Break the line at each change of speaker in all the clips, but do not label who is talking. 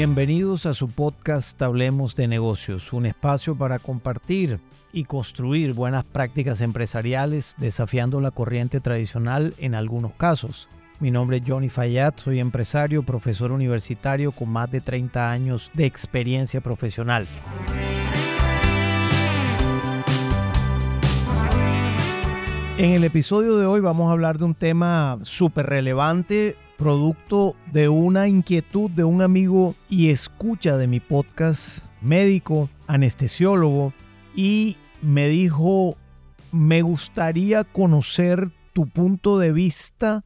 Bienvenidos a su podcast Hablemos de negocios, un espacio para compartir y construir buenas prácticas empresariales desafiando la corriente tradicional en algunos casos. Mi nombre es Johnny Fayad, soy empresario, profesor universitario con más de 30 años de experiencia profesional. En el episodio de hoy vamos a hablar de un tema súper relevante, producto de una inquietud de un amigo y escucha de mi podcast, médico, anestesiólogo, y me dijo, me gustaría conocer tu punto de vista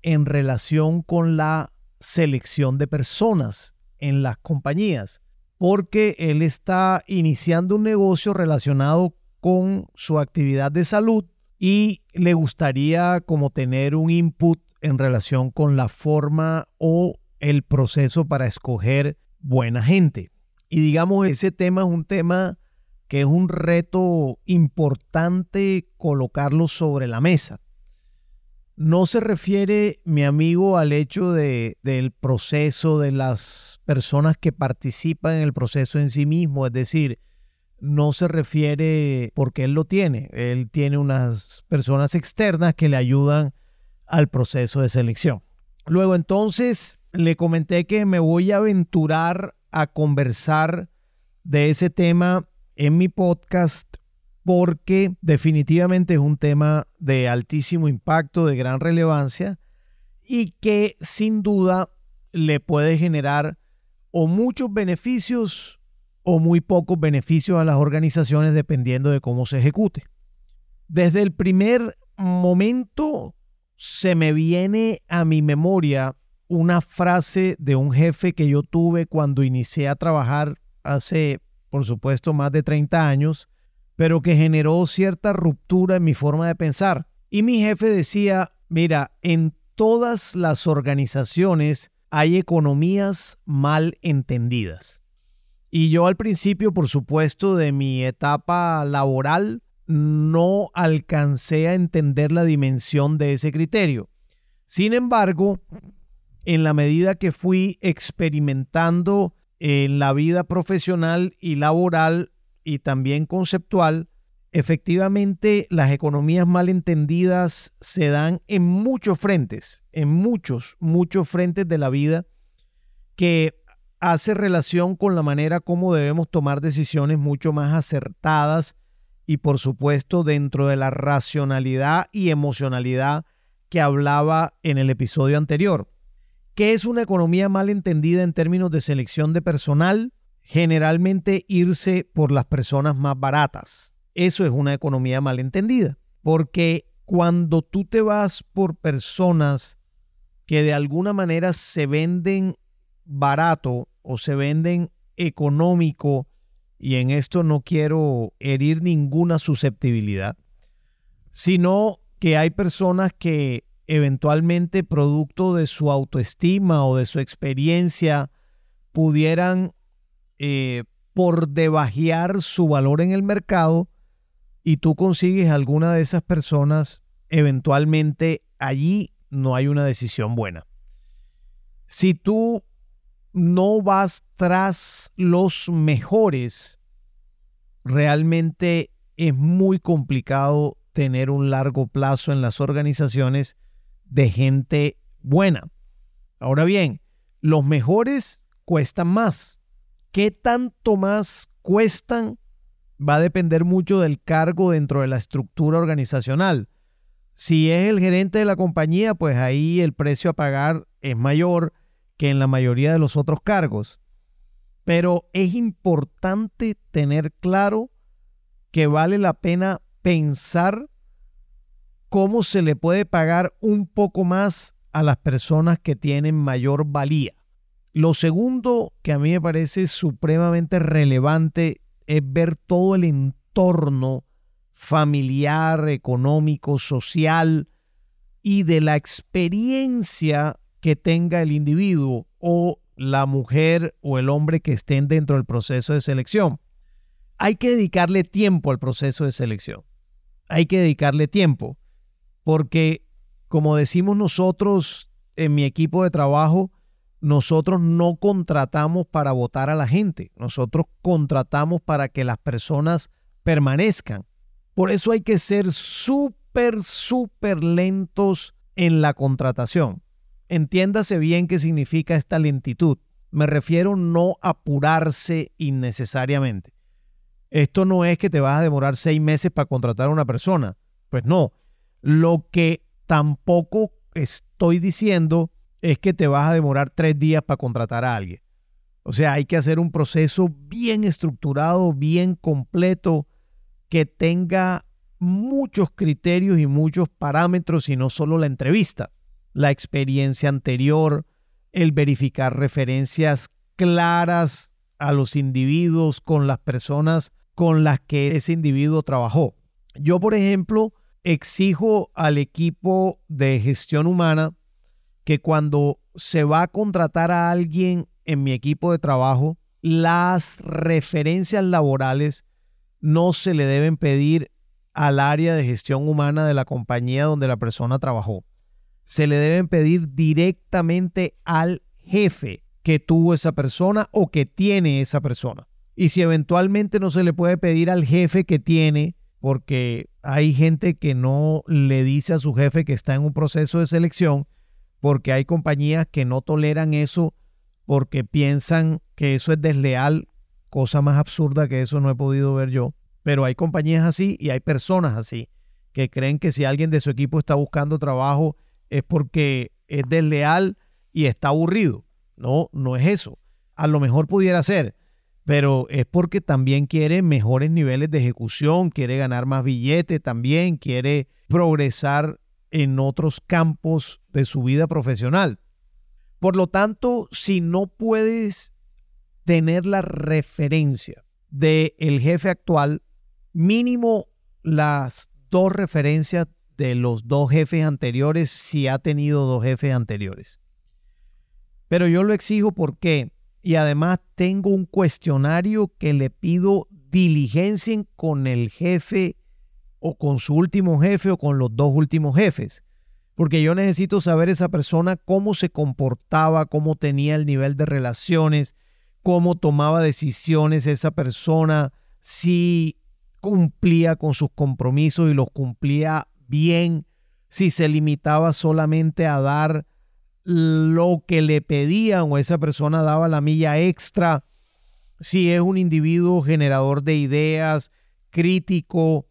en relación con la selección de personas en las compañías, porque él está iniciando un negocio relacionado con su actividad de salud y le gustaría como tener un input en relación con la forma o el proceso para escoger buena gente. Y digamos, ese tema es un tema que es un reto importante colocarlo sobre la mesa. No se refiere, mi amigo, al hecho de, del proceso de las personas que participan en el proceso en sí mismo, es decir, no se refiere porque él lo tiene. Él tiene unas personas externas que le ayudan al proceso de selección. Luego entonces le comenté que me voy a aventurar a conversar de ese tema en mi podcast porque definitivamente es un tema de altísimo impacto, de gran relevancia y que sin duda le puede generar o muchos beneficios o muy pocos beneficios a las organizaciones dependiendo de cómo se ejecute. Desde el primer momento se me viene a mi memoria una frase de un jefe que yo tuve cuando inicié a trabajar hace, por supuesto, más de 30 años, pero que generó cierta ruptura en mi forma de pensar. Y mi jefe decía, mira, en todas las organizaciones hay economías mal entendidas. Y yo al principio, por supuesto, de mi etapa laboral, no alcancé a entender la dimensión de ese criterio. Sin embargo, en la medida que fui experimentando en la vida profesional y laboral y también conceptual, efectivamente las economías mal entendidas se dan en muchos frentes, en muchos, muchos frentes de la vida que hace relación con la manera como debemos tomar decisiones mucho más acertadas y por supuesto dentro de la racionalidad y emocionalidad que hablaba en el episodio anterior. ¿Qué es una economía mal entendida en términos de selección de personal? Generalmente irse por las personas más baratas. Eso es una economía mal entendida, porque cuando tú te vas por personas que de alguna manera se venden barato o se venden económico, y en esto no quiero herir ninguna susceptibilidad, sino que hay personas que eventualmente producto de su autoestima o de su experiencia pudieran eh, por debajear su valor en el mercado y tú consigues alguna de esas personas, eventualmente allí no hay una decisión buena. Si tú no vas tras los mejores, realmente es muy complicado tener un largo plazo en las organizaciones de gente buena. Ahora bien, los mejores cuestan más. ¿Qué tanto más cuestan? Va a depender mucho del cargo dentro de la estructura organizacional. Si es el gerente de la compañía, pues ahí el precio a pagar es mayor que en la mayoría de los otros cargos. Pero es importante tener claro que vale la pena pensar cómo se le puede pagar un poco más a las personas que tienen mayor valía. Lo segundo que a mí me parece supremamente relevante es ver todo el entorno familiar, económico, social y de la experiencia que tenga el individuo o la mujer o el hombre que estén dentro del proceso de selección. Hay que dedicarle tiempo al proceso de selección. Hay que dedicarle tiempo porque, como decimos nosotros en mi equipo de trabajo, nosotros no contratamos para votar a la gente, nosotros contratamos para que las personas permanezcan. Por eso hay que ser súper, súper lentos en la contratación. Entiéndase bien qué significa esta lentitud. Me refiero no apurarse innecesariamente. Esto no es que te vas a demorar seis meses para contratar a una persona. Pues no. Lo que tampoco estoy diciendo es que te vas a demorar tres días para contratar a alguien. O sea, hay que hacer un proceso bien estructurado, bien completo, que tenga muchos criterios y muchos parámetros y no solo la entrevista, la experiencia anterior, el verificar referencias claras a los individuos con las personas con las que ese individuo trabajó. Yo, por ejemplo, exijo al equipo de gestión humana que cuando se va a contratar a alguien en mi equipo de trabajo, las referencias laborales no se le deben pedir al área de gestión humana de la compañía donde la persona trabajó. Se le deben pedir directamente al jefe que tuvo esa persona o que tiene esa persona. Y si eventualmente no se le puede pedir al jefe que tiene, porque hay gente que no le dice a su jefe que está en un proceso de selección, porque hay compañías que no toleran eso porque piensan que eso es desleal cosa más absurda que eso no he podido ver yo. Pero hay compañías así y hay personas así que creen que si alguien de su equipo está buscando trabajo es porque es desleal y está aburrido. No, no es eso. A lo mejor pudiera ser, pero es porque también quiere mejores niveles de ejecución, quiere ganar más billetes también, quiere progresar en otros campos de su vida profesional. Por lo tanto, si no puedes tener la referencia del el jefe actual, mínimo las dos referencias de los dos jefes anteriores si ha tenido dos jefes anteriores. Pero yo lo exijo porque, y además tengo un cuestionario que le pido diligencien con el jefe o con su último jefe o con los dos últimos jefes porque yo necesito saber esa persona cómo se comportaba, cómo tenía el nivel de relaciones, cómo tomaba decisiones esa persona, si cumplía con sus compromisos y los cumplía bien, si se limitaba solamente a dar lo que le pedían o esa persona daba la milla extra, si es un individuo generador de ideas, crítico,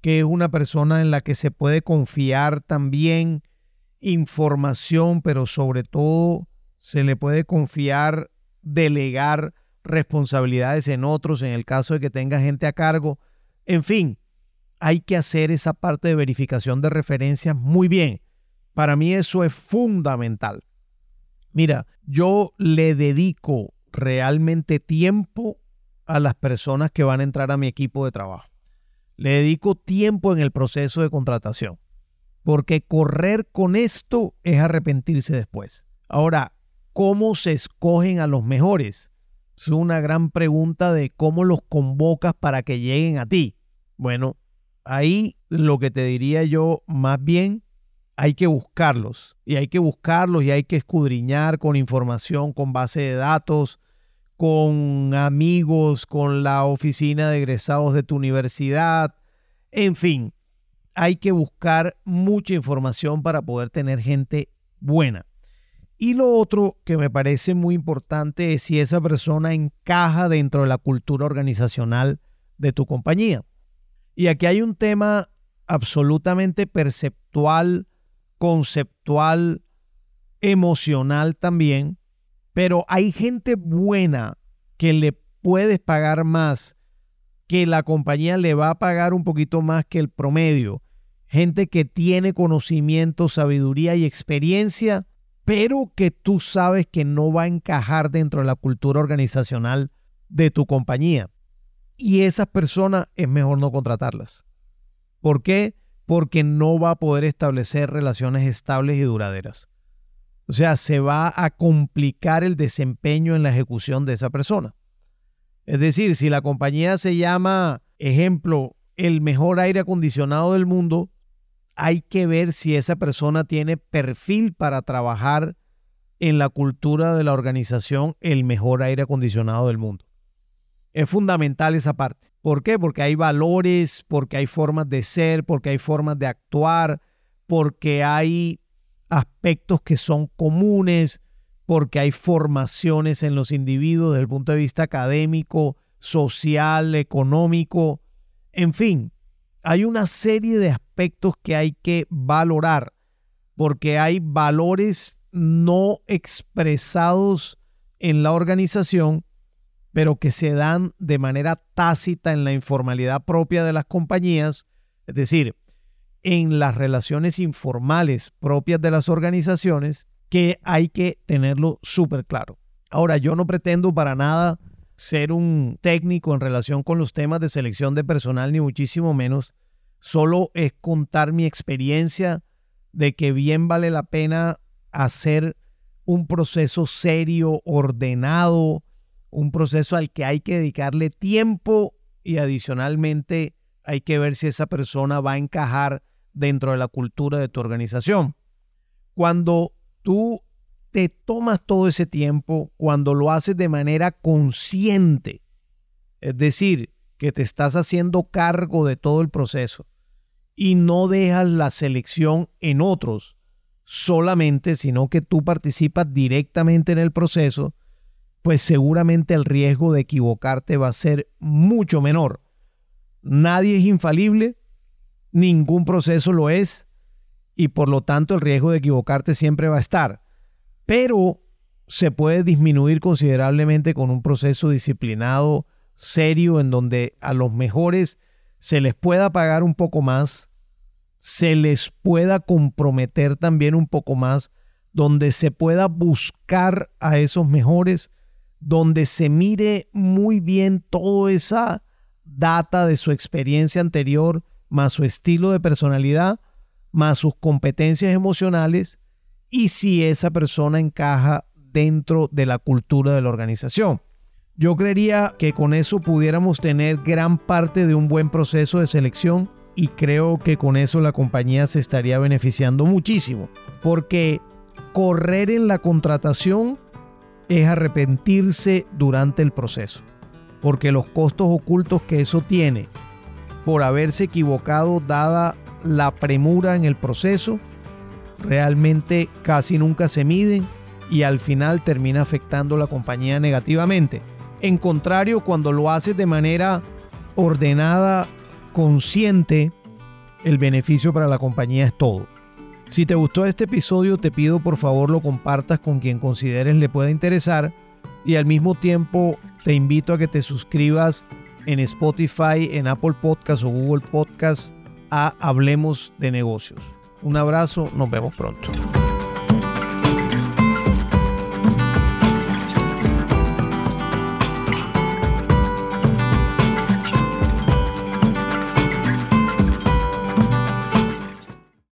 que es una persona en la que se puede confiar también información, pero sobre todo se le puede confiar, delegar responsabilidades en otros en el caso de que tenga gente a cargo. En fin, hay que hacer esa parte de verificación de referencias muy bien. Para mí eso es fundamental. Mira, yo le dedico realmente tiempo a las personas que van a entrar a mi equipo de trabajo. Le dedico tiempo en el proceso de contratación, porque correr con esto es arrepentirse después. Ahora, ¿cómo se escogen a los mejores? Es una gran pregunta de cómo los convocas para que lleguen a ti. Bueno, ahí lo que te diría yo más bien, hay que buscarlos y hay que buscarlos y hay que escudriñar con información, con base de datos, con amigos, con la oficina de egresados de tu universidad, en fin, hay que buscar mucha información para poder tener gente buena. Y lo otro que me parece muy importante es si esa persona encaja dentro de la cultura organizacional de tu compañía. Y aquí hay un tema absolutamente perceptual, conceptual, emocional también, pero hay gente buena que le puedes pagar más, que la compañía le va a pagar un poquito más que el promedio. Gente que tiene conocimiento, sabiduría y experiencia, pero que tú sabes que no va a encajar dentro de la cultura organizacional de tu compañía. Y esas personas es mejor no contratarlas. ¿Por qué? Porque no va a poder establecer relaciones estables y duraderas. O sea, se va a complicar el desempeño en la ejecución de esa persona. Es decir, si la compañía se llama, ejemplo, el mejor aire acondicionado del mundo, hay que ver si esa persona tiene perfil para trabajar en la cultura de la organización el mejor aire acondicionado del mundo. Es fundamental esa parte. ¿Por qué? Porque hay valores, porque hay formas de ser, porque hay formas de actuar, porque hay aspectos que son comunes, porque hay formaciones en los individuos desde el punto de vista académico, social, económico, en fin, hay una serie de aspectos que hay que valorar porque hay valores no expresados en la organización, pero que se dan de manera tácita en la informalidad propia de las compañías, es decir, en las relaciones informales propias de las organizaciones, que hay que tenerlo súper claro. Ahora, yo no pretendo para nada ser un técnico en relación con los temas de selección de personal, ni muchísimo menos. Solo es contar mi experiencia de que bien vale la pena hacer un proceso serio, ordenado, un proceso al que hay que dedicarle tiempo y adicionalmente hay que ver si esa persona va a encajar dentro de la cultura de tu organización. Cuando tú te tomas todo ese tiempo cuando lo haces de manera consciente. Es decir, que te estás haciendo cargo de todo el proceso y no dejas la selección en otros solamente, sino que tú participas directamente en el proceso, pues seguramente el riesgo de equivocarte va a ser mucho menor. Nadie es infalible, ningún proceso lo es, y por lo tanto el riesgo de equivocarte siempre va a estar pero se puede disminuir considerablemente con un proceso disciplinado, serio, en donde a los mejores se les pueda pagar un poco más, se les pueda comprometer también un poco más, donde se pueda buscar a esos mejores, donde se mire muy bien toda esa data de su experiencia anterior, más su estilo de personalidad, más sus competencias emocionales y si esa persona encaja dentro de la cultura de la organización. Yo creería que con eso pudiéramos tener gran parte de un buen proceso de selección y creo que con eso la compañía se estaría beneficiando muchísimo, porque correr en la contratación es arrepentirse durante el proceso, porque los costos ocultos que eso tiene por haberse equivocado dada la premura en el proceso realmente casi nunca se miden y al final termina afectando a la compañía negativamente. En contrario, cuando lo haces de manera ordenada, consciente, el beneficio para la compañía es todo. Si te gustó este episodio, te pido por favor lo compartas con quien consideres le pueda interesar y al mismo tiempo te invito a que te suscribas en Spotify, en Apple Podcasts o Google Podcasts a Hablemos de Negocios. Un abrazo, nos vemos pronto.